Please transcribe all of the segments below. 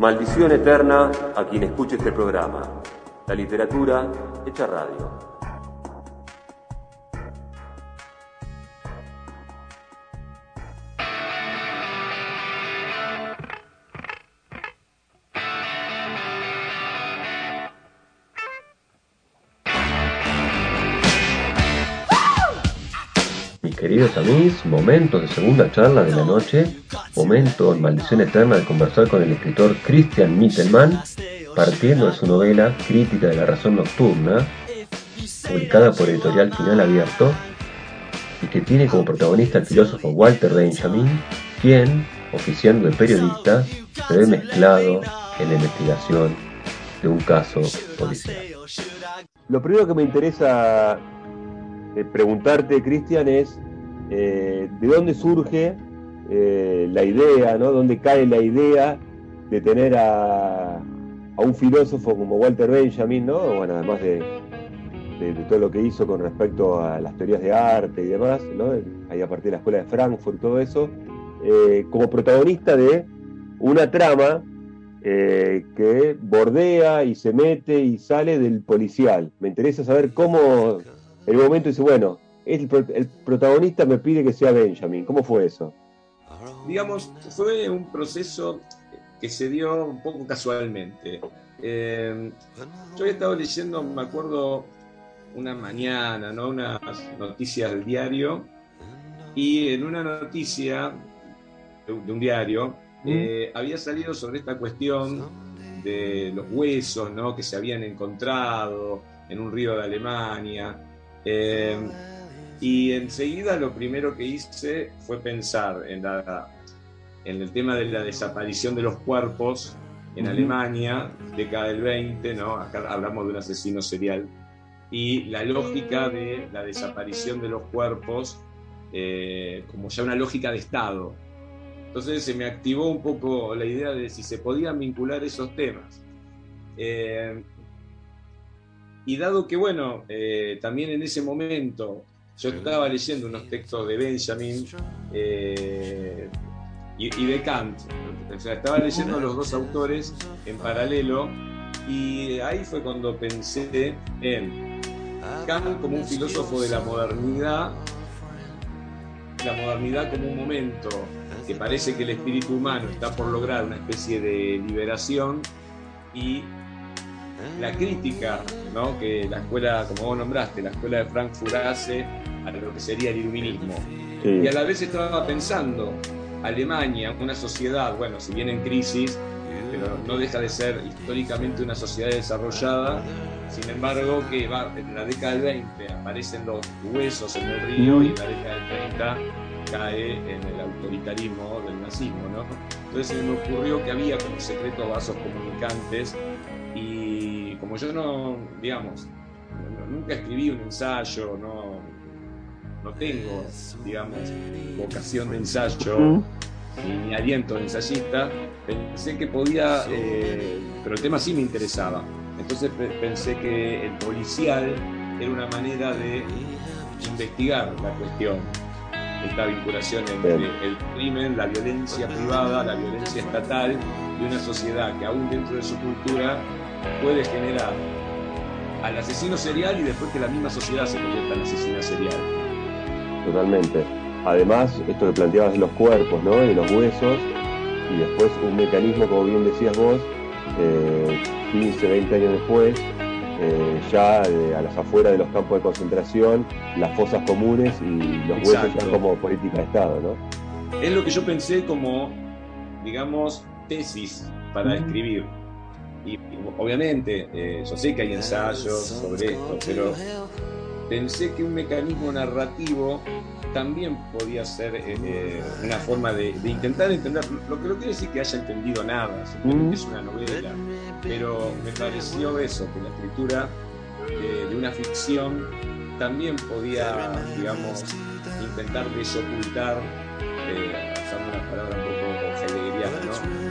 Maldición eterna a quien escuche este programa. La literatura hecha radio. Queridos amigos, momento de segunda charla de la noche, momento en Maldición Eterna de conversar con el escritor Christian Mittelmann, partiendo de su novela Crítica de la Razón Nocturna, publicada por Editorial Final Abierto, y que tiene como protagonista al filósofo Walter Benjamin, quien, oficiando de periodista, se ve mezclado en la investigación de un caso policial. Lo primero que me interesa eh, preguntarte, Cristian, es eh, de dónde surge eh, la idea, ¿no? dónde cae la idea de tener a, un filósofo como Walter Benjamin, ¿no? bueno, además de, todo lo que hizo con respecto a las teorías de arte y demás, ¿no? ahí a partir de la escuela de Frankfurt, todo eso, eh, como protagonista de una trama que bordea y se mete y sale del policial. Me interesa saber cómo el momento dice, bueno, el, protagonista me pide que sea Benjamin. ¿Cómo fue eso? Digamos, fue un proceso que se dio un poco casualmente. Eh, yo había estado leyendo, me acuerdo, una mañana, ¿no? unas noticias del diario, y en una noticia de, un diario ¿Mm? eh, había salido sobre esta cuestión de los huesos ¿no? que se habían encontrado en un río de Alemania. Eh, y enseguida lo primero que hice fue pensar en, la, en el tema de la desaparición de los cuerpos en Alemania, década del 20, ¿no? Acá hablamos de un asesino serial. Y la lógica de la desaparición de los cuerpos eh, como ya una lógica de Estado. Entonces se me activó un poco la idea de si se podían vincular esos temas. Eh, y dado que, bueno, eh, también en ese momento yo estaba leyendo unos textos de Benjamin eh, y, de Kant. O sea, estaba leyendo los dos autores en paralelo y ahí fue cuando pensé en Kant como un filósofo de la modernidad, la modernidad como un momento que parece que el espíritu humano está por lograr una especie de liberación y la crítica ¿no? que la escuela, como vos nombraste, la escuela de Frankfurt hace a lo que sería el iluminismo. Y a la vez estaba pensando, Alemania, una sociedad, bueno, si bien en crisis, pero no deja de ser históricamente una sociedad desarrollada, sin embargo que va, en la década del 20 aparecen los huesos en el río y en la década del 30 cae en el autoritarismo del nazismo, ¿no? Entonces se me ocurrió que había como secretos vasos comunicantes y como yo no, digamos, nunca escribí un ensayo, no, no tengo, digamos, vocación de ensayo ni, aliento de ensayista, pensé que podía, eh, pero el tema sí me interesaba. Entonces pensé que el policial era una manera de investigar la cuestión, esta vinculación entre el crimen, la violencia privada, la violencia estatal y una sociedad que aún dentro de su cultura puede generar al asesino serial y después que la misma sociedad se convierta en asesina serial totalmente. Además, esto que planteabas de los cuerpos, ¿no? De los huesos, y después un mecanismo, como bien decías vos, 15, eh, 20 años después, eh, ya a las afueras de los campos de concentración, las fosas comunes y los huesos ya como política de Estado, ¿no? Es lo que yo pensé como, digamos, tesis para escribir. Y, obviamente, eh, yo sé que hay ensayos sobre esto, pero pensé que un mecanismo narrativo también podía ser eh, eh, una forma de, intentar entender, lo que no quiere decir que haya entendido nada, simplemente es una novela, pero me pareció eso, que la escritura de, una ficción también podía, digamos, intentar desocultar, eh, usando una palabra un poco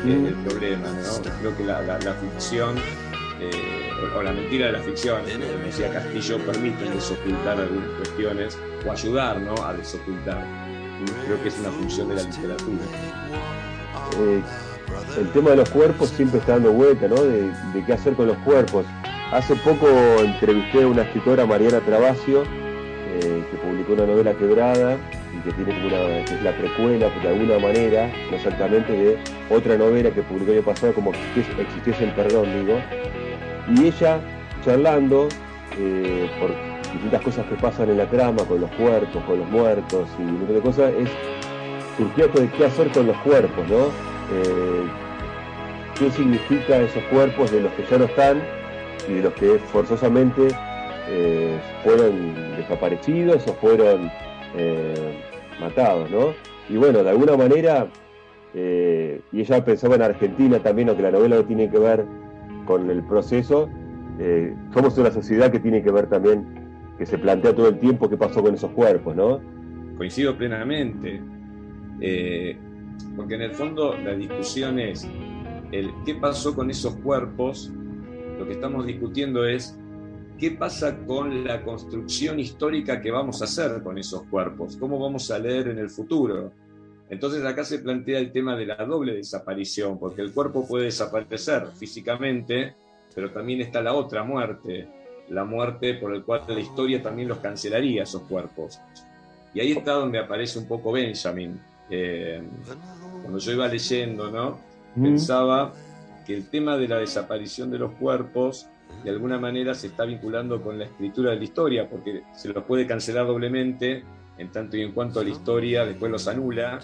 el problema, ¿no? Creo que la, la ficción eh, o, la mentira de la ficción, como decía Castillo, permiten desocultar algunas cuestiones o ayudar ¿no? a desocultar. Creo que es una función de la literatura. Eh, el tema de los cuerpos siempre está dando vuelta, ¿no? De, qué hacer con los cuerpos. Hace poco entrevisté a una escritora, Mariana Travasio, que publicó una novela quebrada y que tiene como una, que es la precuela, de alguna manera, no exactamente, de otra novela que publicó el año pasado, como existiese el perdón, digo. Y ella, charlando, eh, por distintas cosas que pasan en la trama, con los cuerpos, con los muertos y un montón de cosas, es surgió de qué hacer con los cuerpos, ¿no? Eh, ¿Qué significa esos cuerpos de los que ya no están y de los que forzosamente eh, fueron desaparecidos o fueron eh, matados, ¿no? Y bueno, de alguna manera, y ella pensaba en Argentina también, que la novela no tiene que ver con el proceso, somos una sociedad que tiene que ver también, que se plantea todo el tiempo qué pasó con esos cuerpos, ¿no? Coincido plenamente. Eh, porque en el fondo la discusión es el qué pasó con esos cuerpos, lo que estamos discutiendo es qué pasa con la construcción histórica que vamos a hacer con esos cuerpos, cómo vamos a leer en el futuro. Entonces acá se plantea el tema de la doble desaparición, porque el cuerpo puede desaparecer físicamente, pero también está la otra muerte, la muerte por la cual la historia también los cancelaría esos cuerpos. Y ahí está donde aparece un poco Benjamin, eh, cuando yo iba leyendo, ¿no? Pensaba que el tema de la desaparición de los cuerpos de alguna manera se está vinculando con la escritura de la historia, porque se los puede cancelar doblemente en tanto y en cuanto la historia después los anula,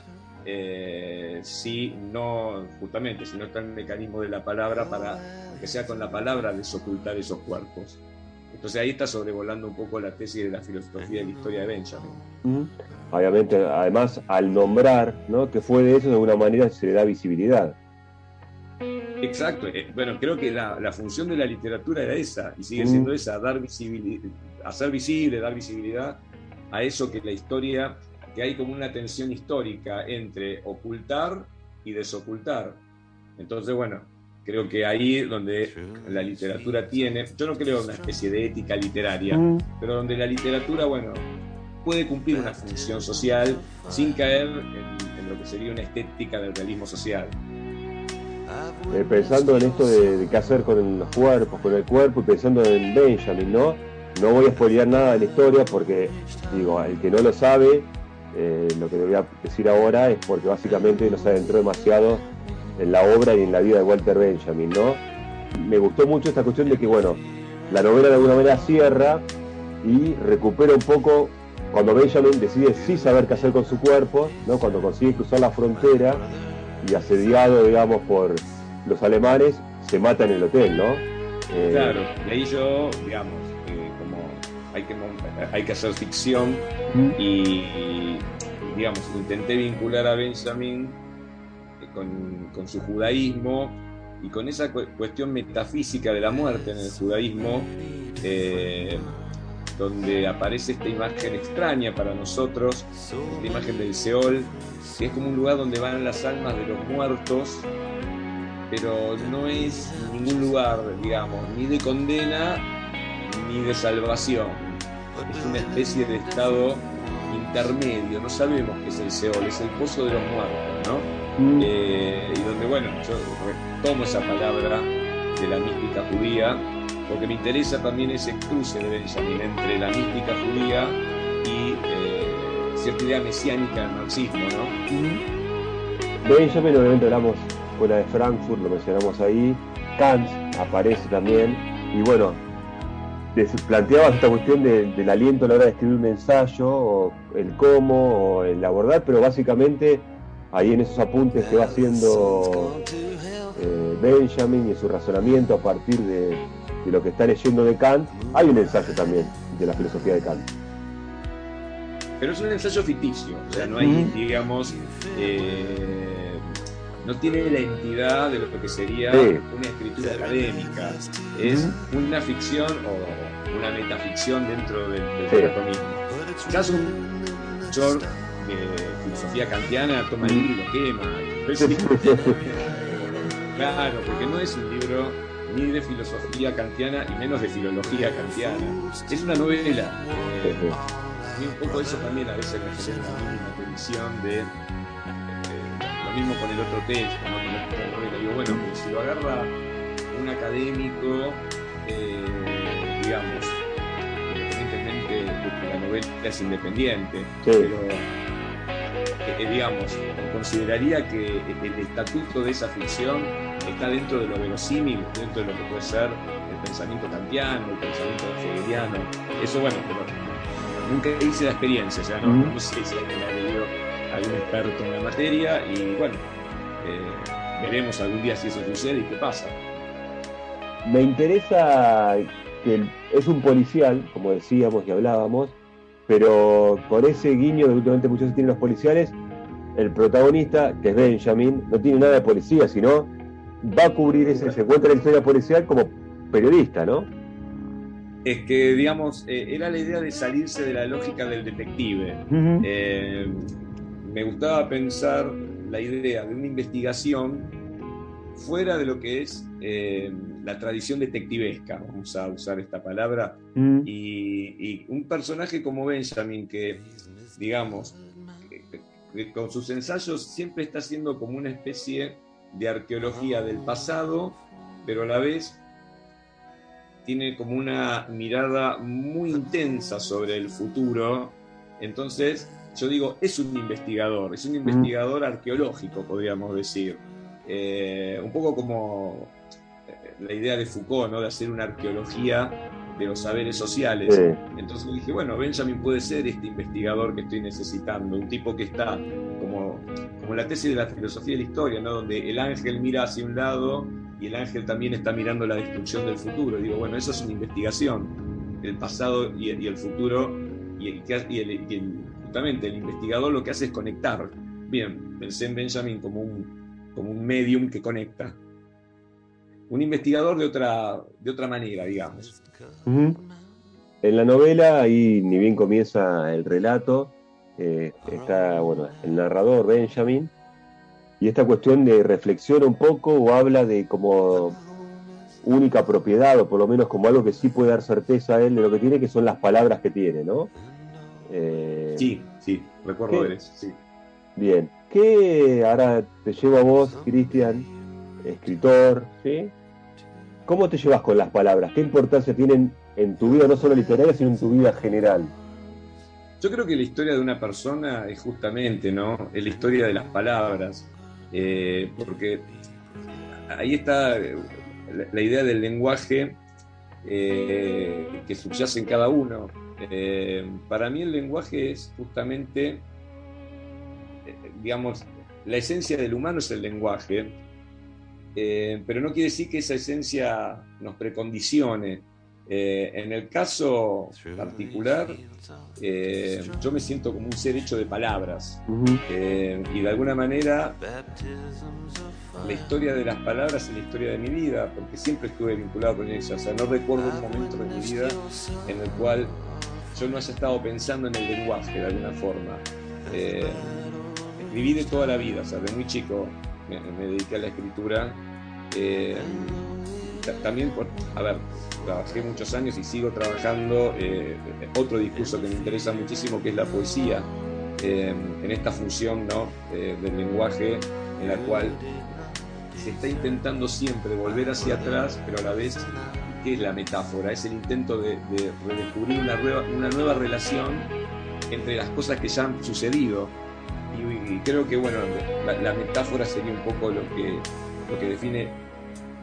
eh, si no, justamente, si no está el mecanismo de la palabra para que sea con la palabra desocultar esos cuerpos. Entonces ahí está sobrevolando un poco la tesis de la filosofía de la historia de Benjamin. Obviamente, además, al nombrar ¿no? que fue de eso, de alguna manera se le da visibilidad. Exacto. Eh, bueno, creo que la, función de la literatura era esa, y sigue siendo esa, dar visibilidad, hacer visible, dar visibilidad a eso que la historia, que hay como una tensión histórica entre ocultar y desocultar. Entonces, bueno, creo que ahí donde la literatura tiene, yo no creo una especie de ética literaria, pero donde la literatura, bueno, puede cumplir una función social sin caer en, lo que sería una estética del realismo social. Eh, pensando en esto de, qué hacer con los cuerpos, con el cuerpo y pensando en Benjamin, ¿no? No voy a spoilear nada de la historia porque, digo, el que no lo sabe, eh, lo que le voy a decir ahora es porque básicamente no se adentró demasiado en la obra y en la vida de Walter Benjamin, ¿no? Me gustó mucho esta cuestión de que, bueno, la novela de alguna manera cierra y recupera un poco cuando Benjamin decide sí saber qué hacer con su cuerpo, ¿no? cuando consigue cruzar la frontera y asediado, digamos, por los alemanes, se mata en el hotel, ¿no? Eh, claro, y ahí yo, digamos, eh, como hay que, hay que hacer ficción y, digamos, intenté vincular a Benjamin eh, con, con su judaísmo y con esa cuestión metafísica de la muerte en el judaísmo. Eh, donde aparece esta imagen extraña para nosotros, esta imagen del Seol, que es como un lugar donde van las almas de los muertos, pero no es ningún lugar, digamos, ni de condena ni de salvación. Es una especie de estado intermedio, no sabemos qué es el Seol, es el pozo de los muertos, ¿no? Mm. Eh, y donde, bueno, yo tomo esa palabra de la mística judía porque me interesa también ese cruce de Benjamin entre la mística judía y eh, cierta idea mesiánica del marxismo, ¿no? Benjamin, obviamente hablamos fuera de Frankfurt, lo mencionamos ahí, Kant aparece también, y bueno, planteaba esta cuestión del aliento a la hora de escribir un ensayo, o el cómo, o el abordar, pero básicamente ahí en esos apuntes que va haciendo eh, Benjamin y su razonamiento a partir de, de lo que está leyendo de Kant, hay un ensayo también de la filosofía de Kant. Pero es un ensayo ficticio, o sea, no hay, digamos, eh, no tiene la entidad de lo que sería una escritura académica. Es una ficción o una metaficción dentro del, del mismo. Quizás un profesor de filosofía kantiana toma el libro y lo quema. claro, porque no es un libro ni de filosofía kantiana y menos de filología kantiana. Es una novela. Eh, y un poco eso también a veces me genera una tensión de, eh, lo mismo con el otro texto, ¿no? con la otra novela. Digo, bueno, pero si lo agarra un académico, eh, digamos, independientemente de que la novela es independiente, pero digamos, consideraría que el estatuto de esa ficción está dentro de lo verosímil, dentro de lo que puede ser el pensamiento kantiano, el pensamiento hegeliano. Eso, bueno, pero nunca hice la experiencia, o sea, no, no sé si alguien ha leído algún experto en la materia y bueno, eh, veremos algún día si eso sucede y qué pasa. Me interesa que es un policial, como decíamos y hablábamos, pero por ese guiño que últimamente muchos tienen los policiales, el protagonista, que es Benjamin, no tiene nada de policía, sino va a cubrir ese, se encuentra la historia policial como periodista, ¿no? Es que, digamos, eh, era la idea de salirse de la lógica del detective. eh, me gustaba pensar la idea de una investigación fuera de lo que es eh, la tradición detectivesca, vamos a usar esta palabra, y, y un personaje como Benjamin que, digamos, que- que con sus ensayos siempre está haciendo como una especie de arqueología del pasado, pero a la vez tiene como una mirada muy intensa sobre el futuro. Entonces, yo digo, es un investigador, es un investigador arqueológico, podríamos decir. Eh, un poco como eh, la idea de Foucault, ¿no? De hacer una arqueología de los saberes sociales. Sí. Entonces dije, bueno, Benjamin puede ser este investigador que estoy necesitando, un tipo que está como, como la tesis de la filosofía de la historia, ¿no? donde el ángel mira hacia un lado y el ángel también está mirando la destrucción del futuro. Y digo, bueno, eso es una investigación, el pasado y, y el futuro, y, el, y el- y el- justamente el investigador lo que hace es conectar. Bien, pensé en Benjamin como un, como un medium que conecta. Un investigador de otra, de otra manera, digamos. En la novela, ahí ni bien comienza el relato, eh, está bueno, el narrador Benjamin, y esta cuestión de reflexiona un poco o habla de como única propiedad, o por lo menos como algo que sí puede dar certeza a él de lo que tiene, que son las palabras que tiene, ¿no? Eh, Sí, sí, recuerdo ¿Qué? ver eso, sí. Bien. ¿Qué ahora te llevo a vos, Cristian, escritor, ¿sí? ¿Cómo te llevas con las palabras? ¿Qué importancia tienen en tu vida, no solo literaria, sino en tu vida general? Yo creo que la historia de una persona es justamente, ¿no? Es la historia de las palabras. Eh, porque ahí está eh, la, idea del lenguaje eh, que subyace en cada uno. Eh, para mí el lenguaje es justamente, digamos, la esencia del humano es el lenguaje, eh, pero no quiere decir que esa esencia nos precondicione. Eh, en el caso particular, eh, yo me siento como un ser hecho de palabras eh, y de alguna manera la historia de las palabras es la historia de mi vida, porque siempre estuve vinculado con eso. O sea, no recuerdo un momento de mi vida en el cual yo no haya estado pensando en el lenguaje de alguna forma. Eh, escribí de toda la vida, o sea, de muy chico me, me dediqué a la escritura. Eh, ta- también, a ver, trabajé muchos años y sigo trabajando eh, otro discurso que me interesa muchísimo, que es la poesía, eh, en esta función ¿no? Eh, del lenguaje en la cual se está intentando siempre volver hacia atrás, pero a la vez, ¿qué es la metáfora? Es el intento de, de redescubrir una nueva, una nueva relación entre las cosas que ya han sucedido. Y, creo que, bueno, la, la metáfora sería un poco lo que, lo que define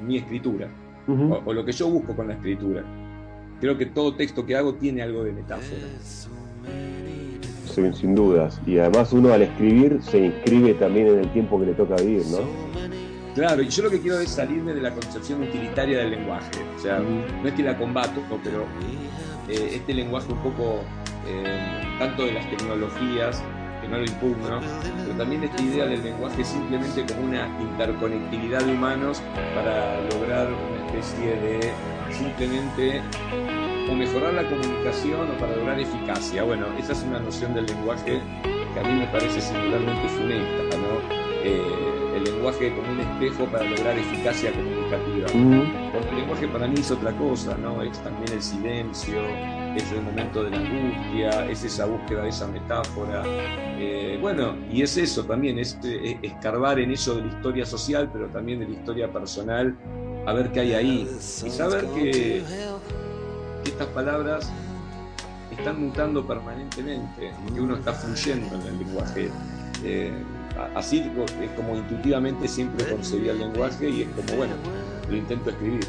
mi escritura, Ujú. o, o lo que yo busco con la escritura. Creo que todo texto que hago tiene algo de metáfora. Sin, sin dudas. Y además uno al escribir se inscribe también en el tiempo que le toca vivir, ¿no? Claro, y yo lo que quiero es salirme de la concepción utilitaria del lenguaje. O sea, no es que la combato, ¿no? pero eh, este lenguaje un poco, eh, tanto de las tecnologías, que no lo impugno, pero también esta idea del lenguaje simplemente como una interconectividad de humanos para lograr una especie de simplemente o mejorar la comunicación o para lograr eficacia. Bueno, esa es una noción del lenguaje que a mí me parece singularmente funesta, ¿no? Eh, el lenguaje como un espejo para lograr eficacia comunicativa. Porque el lenguaje para mí es otra cosa, ¿no? Es también el silencio, es el momento de la angustia, es esa búsqueda de esa metáfora. Eh, bueno, y es eso también, es, escarbar en eso de la historia social, pero también de la historia personal, a ver qué hay ahí. Y saber que, estas palabras están mutando permanentemente, que uno está fluyendo en el lenguaje. Eh, así es como intuitivamente siempre concebía el lenguaje y es como, bueno, lo intento escribir.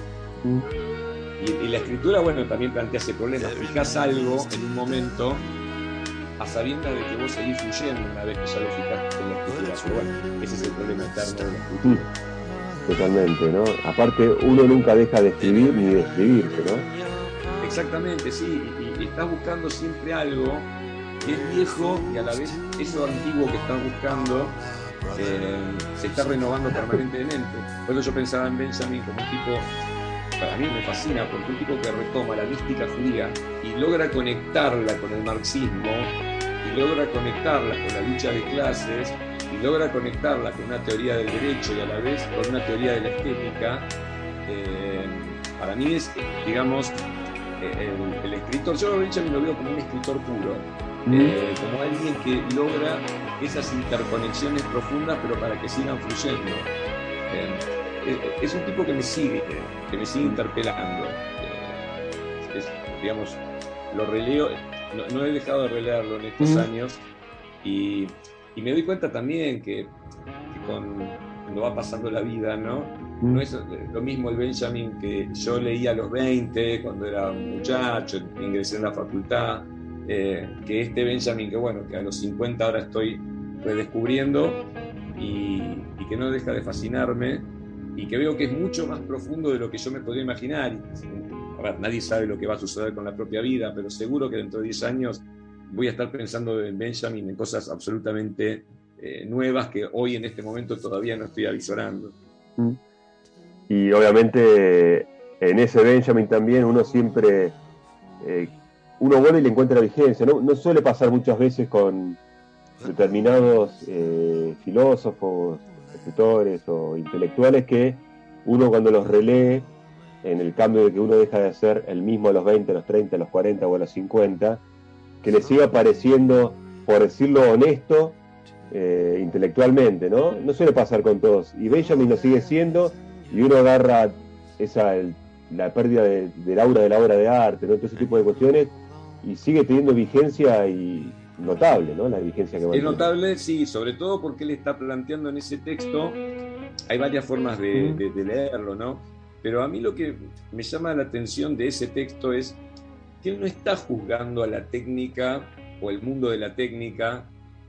Y, la escritura, bueno, también plantea ese problema. Fijas algo en un momento a sabiendas de que vos seguís fluyendo una vez que ya lo fijaste en la escritura. Pero bueno, ese es el problema eterno de la escritura. Totalmente, ¿no? Aparte, uno nunca deja de escribir ni de escribirse, ¿no? Exactamente, sí. Y, estás buscando siempre algo que es viejo y a la vez eso antiguo que estás buscando eh, se está renovando permanentemente. Por eso yo pensaba en Benjamin como un tipo para mí me fascina porque un tipo que retoma la mística judía y logra conectarla con el marxismo y logra conectarla con la lucha de clases y logra conectarla con una teoría del derecho y a la vez con una teoría de la estética, eh, para mí es, digamos, eh, el, escritor, yo Benjamin lo veo como un escritor puro, mm. eh, como alguien que logra esas interconexiones profundas pero para que sigan fluyendo es un tipo que me sigue, que me sigue interpelando. Eh, digamos, lo releo, no, he dejado de releerlo en estos años y, me doy cuenta también que, con, cuando va pasando la vida, ¿no? No es lo mismo el Benjamin que yo leía a los 20, cuando era un muchacho, ingresé en la facultad, eh, que este Benjamin que, bueno, que a los 50 ahora estoy redescubriendo y, que no deja de fascinarme y que veo que es mucho más profundo de lo que yo me podría imaginar. A ver, nadie sabe lo que va a suceder con la propia vida, pero seguro que dentro de 10 años voy a estar pensando en Benjamin, en cosas absolutamente eh, nuevas que hoy en este momento todavía no estoy avisorando. Mm. Y obviamente en ese Benjamin también uno siempre, eh, uno vuelve y le encuentra vigencia. ¿no? suele pasar muchas veces con determinados eh, filósofos escritores o intelectuales que uno cuando los relee, en el cambio de que uno deja de ser el mismo a los 20, a los 30, a los 40 o a los 50, que le siga pareciendo, por decirlo honesto, eh, intelectualmente, ¿no? No suele pasar con todos. Y Benjamin lo sigue siendo y uno agarra esa, la pérdida del aura de la obra de arte, ¿no? Todo ese tipo de cuestiones y sigue teniendo vigencia y, notable, ¿no? La vigencia que va Es notable, sí, sobre todo porque él está planteando en ese texto, hay varias formas de, leerlo, ¿no? Pero a mí lo que me llama la atención de ese texto es que él no está juzgando a la técnica o el mundo de la técnica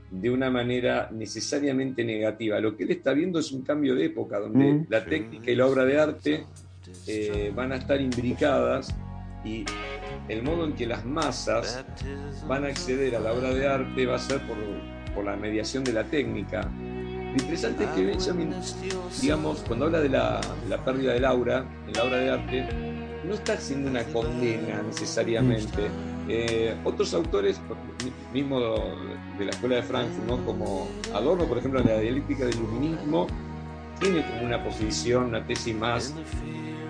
de una manera necesariamente negativa. Lo que él está viendo es un cambio de época, donde la técnica y la obra de arte eh, van a estar imbricadas y el modo en que las masas van a acceder a la obra de arte va a ser por, la mediación de la técnica. Lo interesante es que Benjamin, digamos, cuando habla de la, pérdida del aura en la obra de arte, no está haciendo una condena necesariamente. Eh, otros autores, mismo de la escuela de Frankfurt, como Adorno, por ejemplo, en la dialéctica del iluminismo, tiene como una posición, una tesis más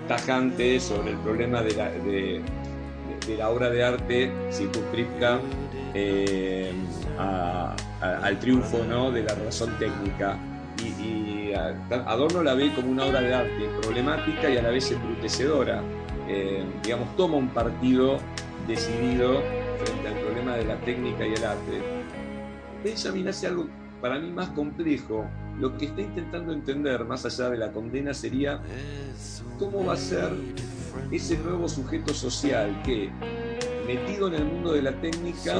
tajante sobre el problema de la, de, de la obra de arte circunscripta eh, al triunfo ¿no? de la razón técnica. Y, Adorno la ve como una obra de arte problemática y a la vez embrutecedora. Eh, digamos, toma un partido decidido frente al problema de la técnica y el arte. Benjamin hace algo para mí más complejo. Lo que está intentando entender, más allá de la condena, sería cómo va a ser ese nuevo sujeto social que, metido en el mundo de la técnica,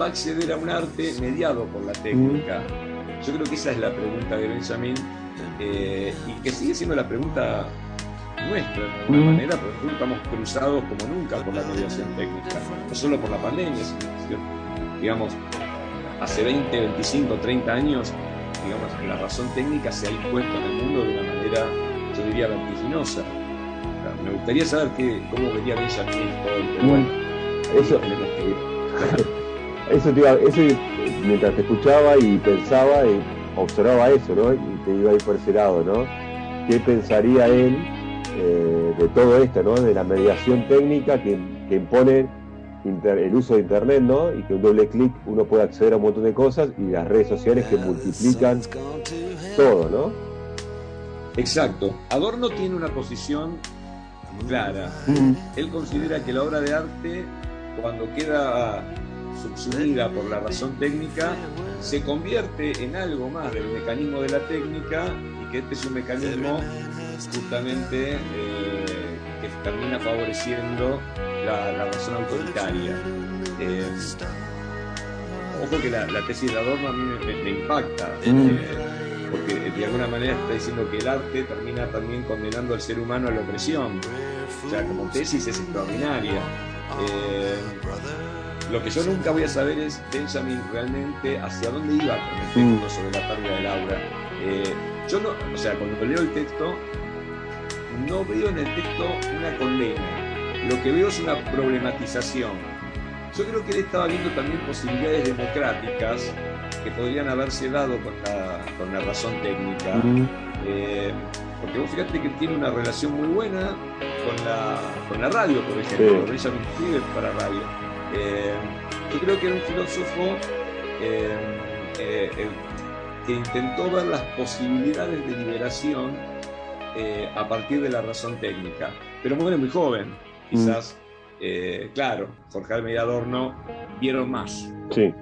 va a acceder a un arte mediado por la técnica. Yo creo que esa es la pregunta de Benjamin eh, y que sigue siendo la pregunta nuestra, de alguna manera, porque estamos cruzados como nunca por la mediación técnica, no solo por la pandemia, sino, digamos, hace 20, 25, 30 años, digamos, la razón técnica se ha impuesto en el mundo de una manera, yo diría, vertiginosa me gustaría saber qué, cómo vería Benjamin todo bueno, eso, eso, te iba, eso, mientras te escuchaba y pensaba y observaba eso, ¿no? te iba a ir por ese lado, ¿no? ¿Qué pensaría él eh, de todo esto, ¿no? De la mediación técnica que, impone el uso de Internet, ¿no? Y que un doble clic uno puede acceder a un montón de cosas y las redes sociales que multiplican todo, ¿no? Exacto. Adorno tiene una posición clara. Él considera que la obra de arte, cuando queda subsumida por la razón técnica, se convierte en algo más del mecanismo de la técnica y que este es un mecanismo justamente eh, que termina favoreciendo la, razón autoritaria. Eh, ojo que la, tesis de Adorno a mí me, impacta. Mm. Eh, porque de alguna manera está diciendo que el arte termina también condenando al ser humano a la opresión. O sea, como tesis es extraordinaria. Eh, lo que yo nunca voy a saber es Benjamin realmente hacia dónde iba con el texto mm. sobre la pérdida de Laura. Eh, yo no, o sea, cuando leo el texto, no veo en el texto una condena. Lo que veo es una problematización. Yo creo que él estaba viendo también posibilidades democráticas que podrían haberse dado con la, con la razón técnica. Eh, porque vos fíjate que tiene una relación muy buena con la, con la radio, por ejemplo. Ella me escribe para radio. Eh, yo creo que era un filósofo eh, que intentó ver las posibilidades de liberación a partir de la razón técnica. Pero muere muy joven, quizás. claro, Jorge Almeida Adorno vieron más. Sí.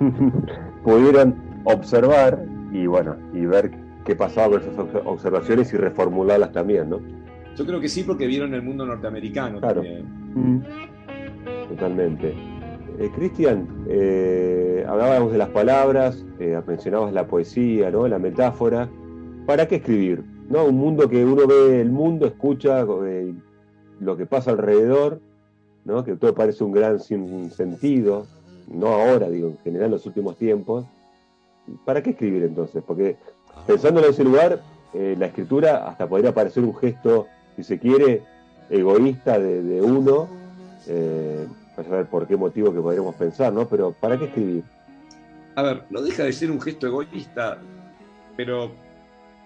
pudieron observar y bueno, y ver qué pasaba con esas observaciones y reformularlas también, ¿no? Yo creo que sí, porque vieron el mundo norteamericano claro. Mm. Totalmente. Eh, Cristian, eh, hablábamos de las palabras, eh, mencionabas la poesía, ¿no? la metáfora. ¿Para qué escribir? ¿No? Un mundo que uno ve el mundo, escucha lo que pasa alrededor, ¿no? que todo parece un gran sin sentido, no ahora, digo, en general en los últimos tiempos, ¿para qué escribir entonces? Porque pensando en ese lugar, eh, la escritura hasta podría parecer un gesto, si se quiere, egoísta de, uno, eh, a saber por qué motivo que podríamos pensar, ¿no? Pero ¿para qué escribir? A ver, no deja de ser un gesto egoísta, pero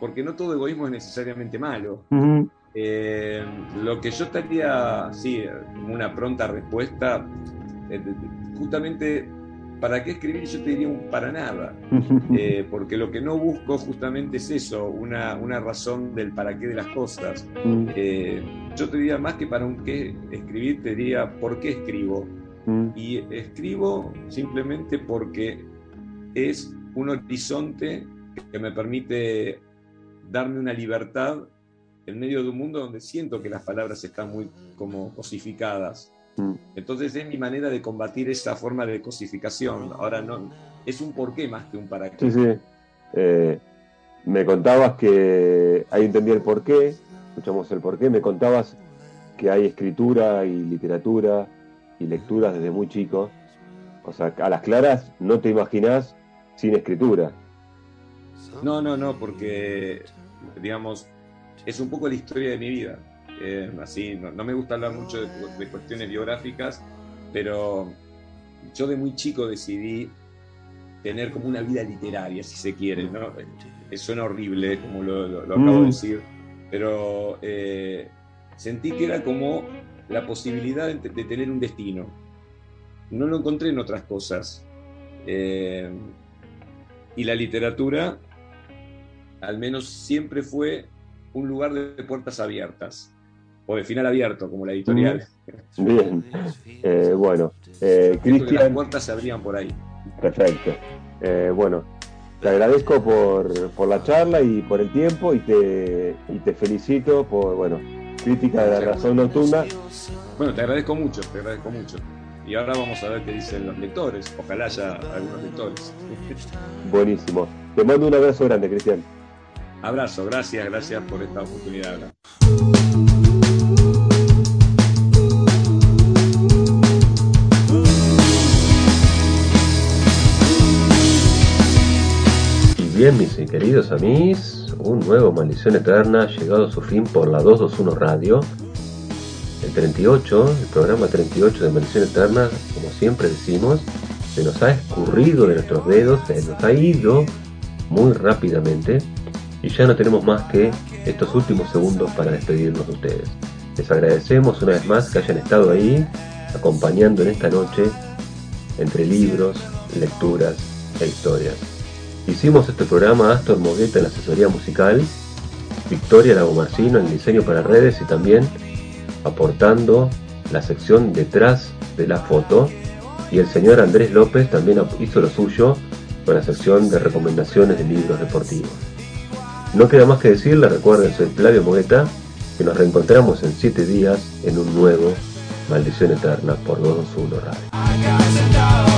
porque no todo egoísmo es necesariamente malo. Eh, lo que yo estaría, sí, una pronta respuesta, justamente, ¿para qué escribir? Yo te diría un para nada, eh, porque lo que no busco justamente es eso, una, una razón del para qué de las cosas. Eh, yo te diría más que para un qué escribir, te diría por qué escribo. Y escribo simplemente porque es un horizonte que me permite darme una libertad en medio de un mundo donde siento que las palabras están muy como cosificadas. Mm. Entonces es mi manera de combatir esa forma de cosificación. Ahora no, es un porqué más que un para qué. Sí, sí. Eh, me contabas que ahí entendí el porqué, escuchamos el porqué, me contabas que hay escritura y literatura y lecturas desde muy chico. O sea, a las claras no te imaginas sin escritura. No, no, no, porque, digamos, es un poco la historia de mi vida. Eh, así, no, me gusta hablar mucho de, cuestiones biográficas, pero yo de muy chico decidí tener como una vida literaria, si se quiere, ¿no? Eh, suena horrible, como lo, acabo de mm. decir, pero eh, sentí que era como la posibilidad de, tener un destino. No lo encontré en otras cosas. y la literatura, al menos siempre fue un lugar de puertas abiertas o de final abierto, como la editorial. Bien, eh, bueno. Eh, Cristian. Las puertas se abrían por ahí. Perfecto. Eh, bueno, te agradezco por, por, la charla y por el tiempo y te, y te felicito por, bueno, crítica de la razón nocturna. Bueno, te agradezco mucho, te agradezco mucho. Y ahora vamos a ver qué dicen los lectores. Ojalá haya algunos lectores. Buenísimo. Te mando un abrazo grande, Cristian. Abrazo, gracias, gracias por esta oportunidad. bien, mis queridos amigos, un nuevo Maldición Eterna ha llegado a su fin por la 221 Radio. El 38, el programa 38 de Maldición Eterna, como siempre decimos, se nos ha escurrido de nuestros dedos, se nos ha ido muy rápidamente. Y ya no tenemos más que estos últimos segundos para despedirnos de ustedes. Les agradecemos una vez más que hayan estado ahí acompañando en esta noche entre libros, lecturas e historias. Hicimos este programa Astor Mogueta en la asesoría musical, Victoria Lagomarcino en diseño para redes y también aportando la sección detrás de la foto y el señor Andrés López también hizo lo suyo con la sección de recomendaciones de libros deportivos. No queda más que decirle, recuerden, soy Flavio Mogueta, que nos reencontramos en 7 días en un nuevo Maldición Eterna por 221 Radio.